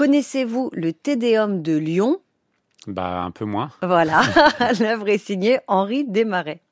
Connaissez-vous le Tédéum de Lyon? Bah, un peu moins. Voilà, l'œuvre est signée Henri Desmarais.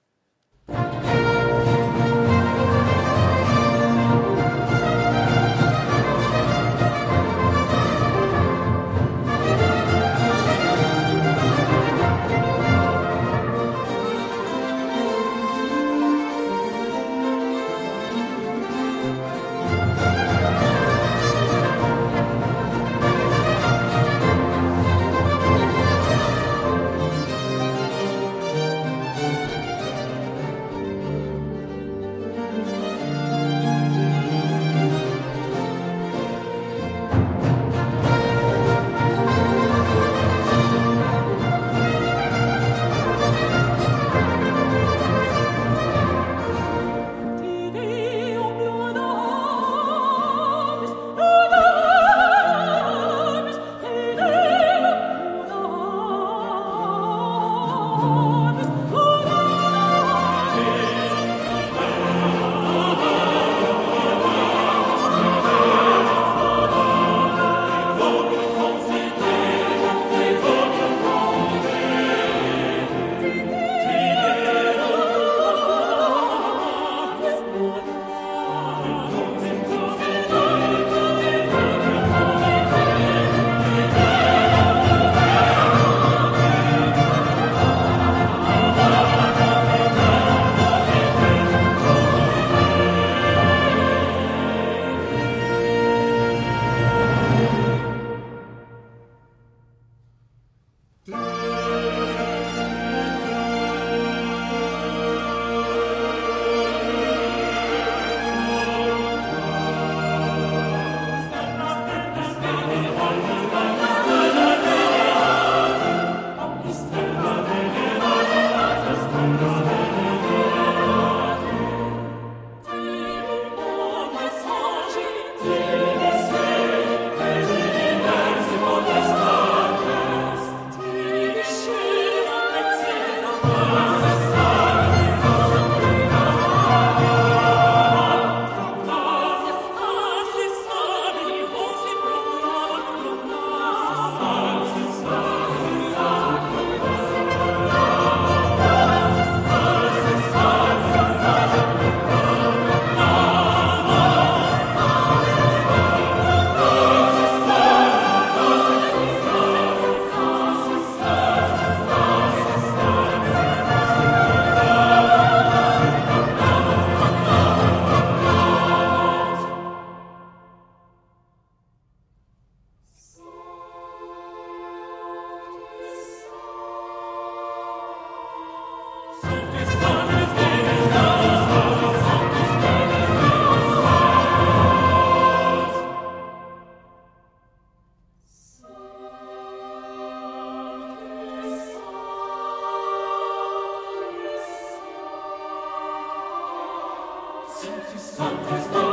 Sanctus, Sanctus, Sanctus.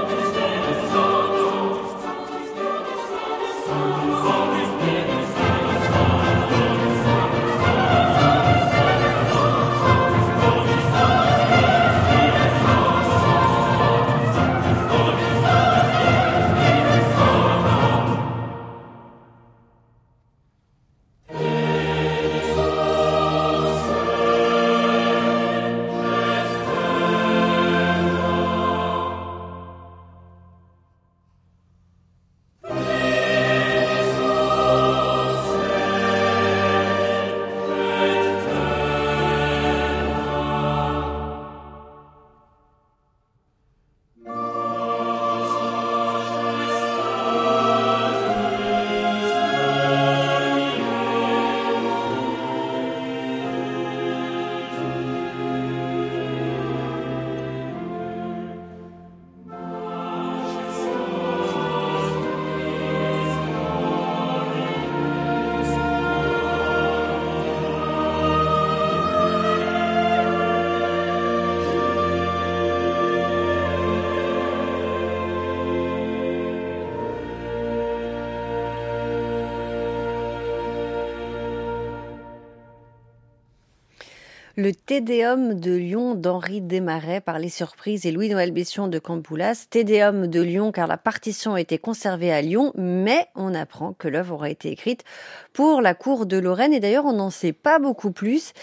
Le Tédéum de Lyon d'Henri Desmarais par les surprises et Louis-Noël Bession de Campoulas. Tédéum de Lyon car la partition a été conservée à Lyon, mais on apprend que l'œuvre aura été écrite pour la cour de Lorraine et d'ailleurs on n'en sait pas beaucoup plus.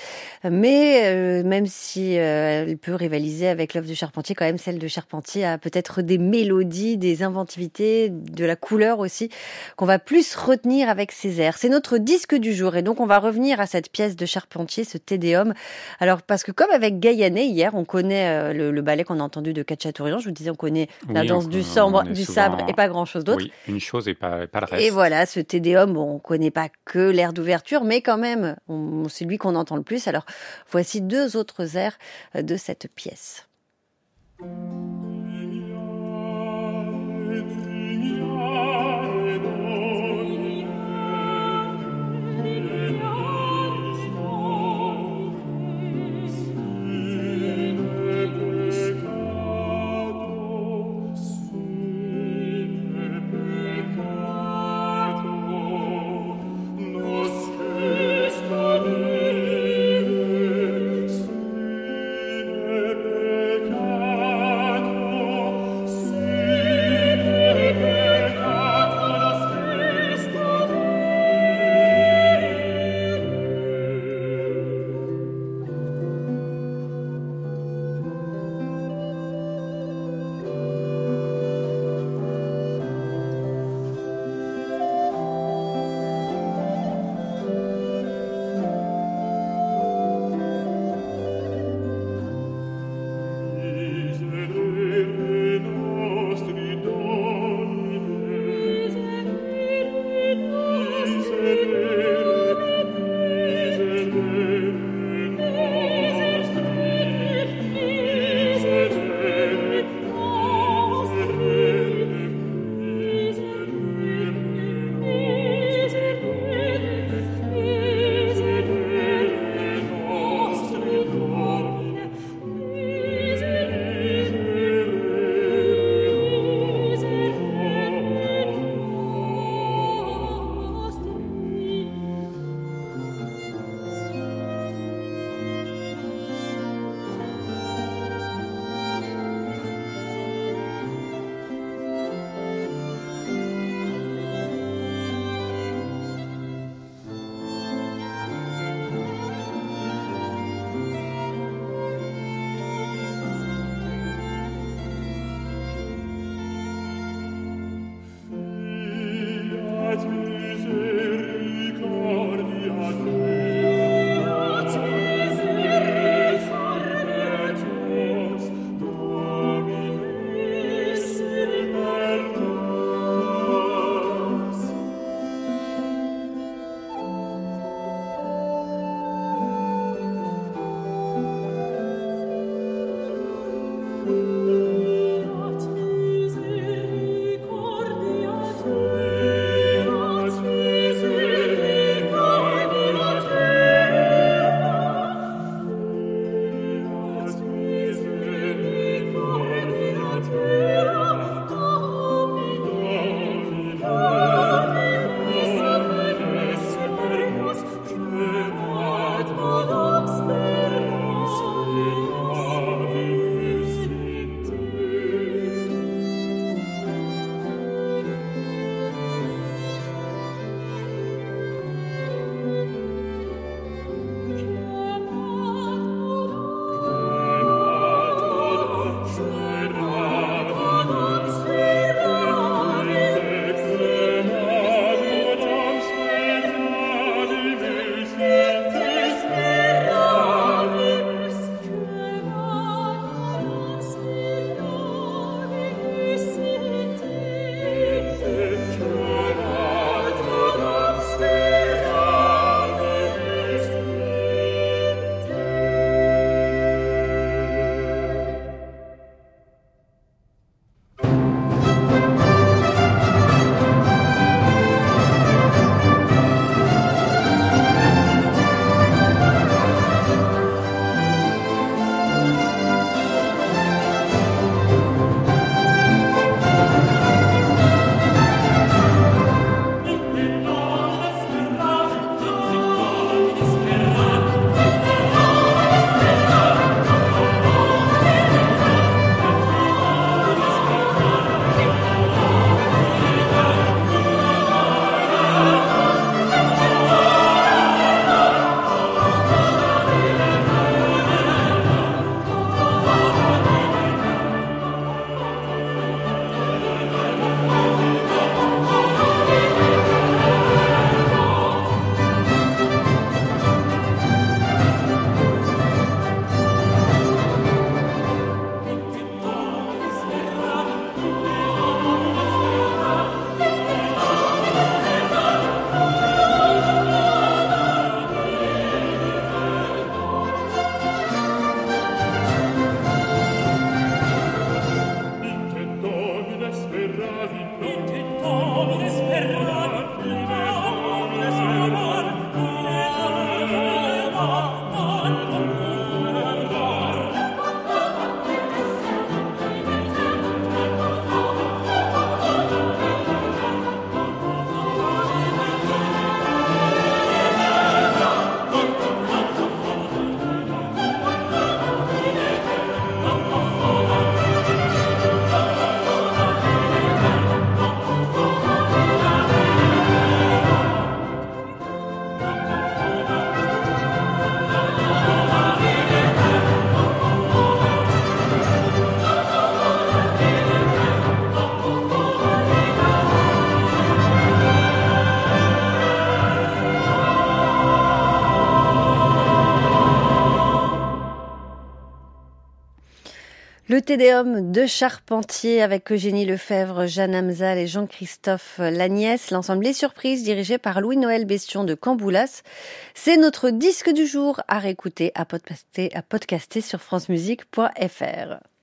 Mais euh, même si euh, elle peut rivaliser avec l'œuvre de Charpentier, quand même celle de Charpentier a peut-être des mélodies, des inventivités, de la couleur aussi qu'on va plus retenir avec ses airs. C'est notre disque du jour et donc on va revenir à cette pièce de Charpentier, ce Tédéum alors, parce que comme avec Gaillanet, hier, on connaît euh, le, ballet qu'on a entendu de Cacciatorian, je vous disais, on connaît la danse du, sabre, du sabre et pas grand-chose d'autre. Oui, une chose et pas, pas le reste. Et voilà, ce Tédéum, bon, on connaît pas que l'air d'ouverture, mais quand même, c'est lui qu'on entend le plus. Alors, voici deux autres airs euh, de cette pièce. Tédéum de Charpentier avec Eugénie Lefebvre, Jeanne Amzal et Jean-Christophe Lagnès, l'ensemble Les Surprises dirigé par Louis-Noël Bestion de Camboulas. C'est notre disque du jour à réécouter, à podcaster, à podcaster sur francemusique.fr.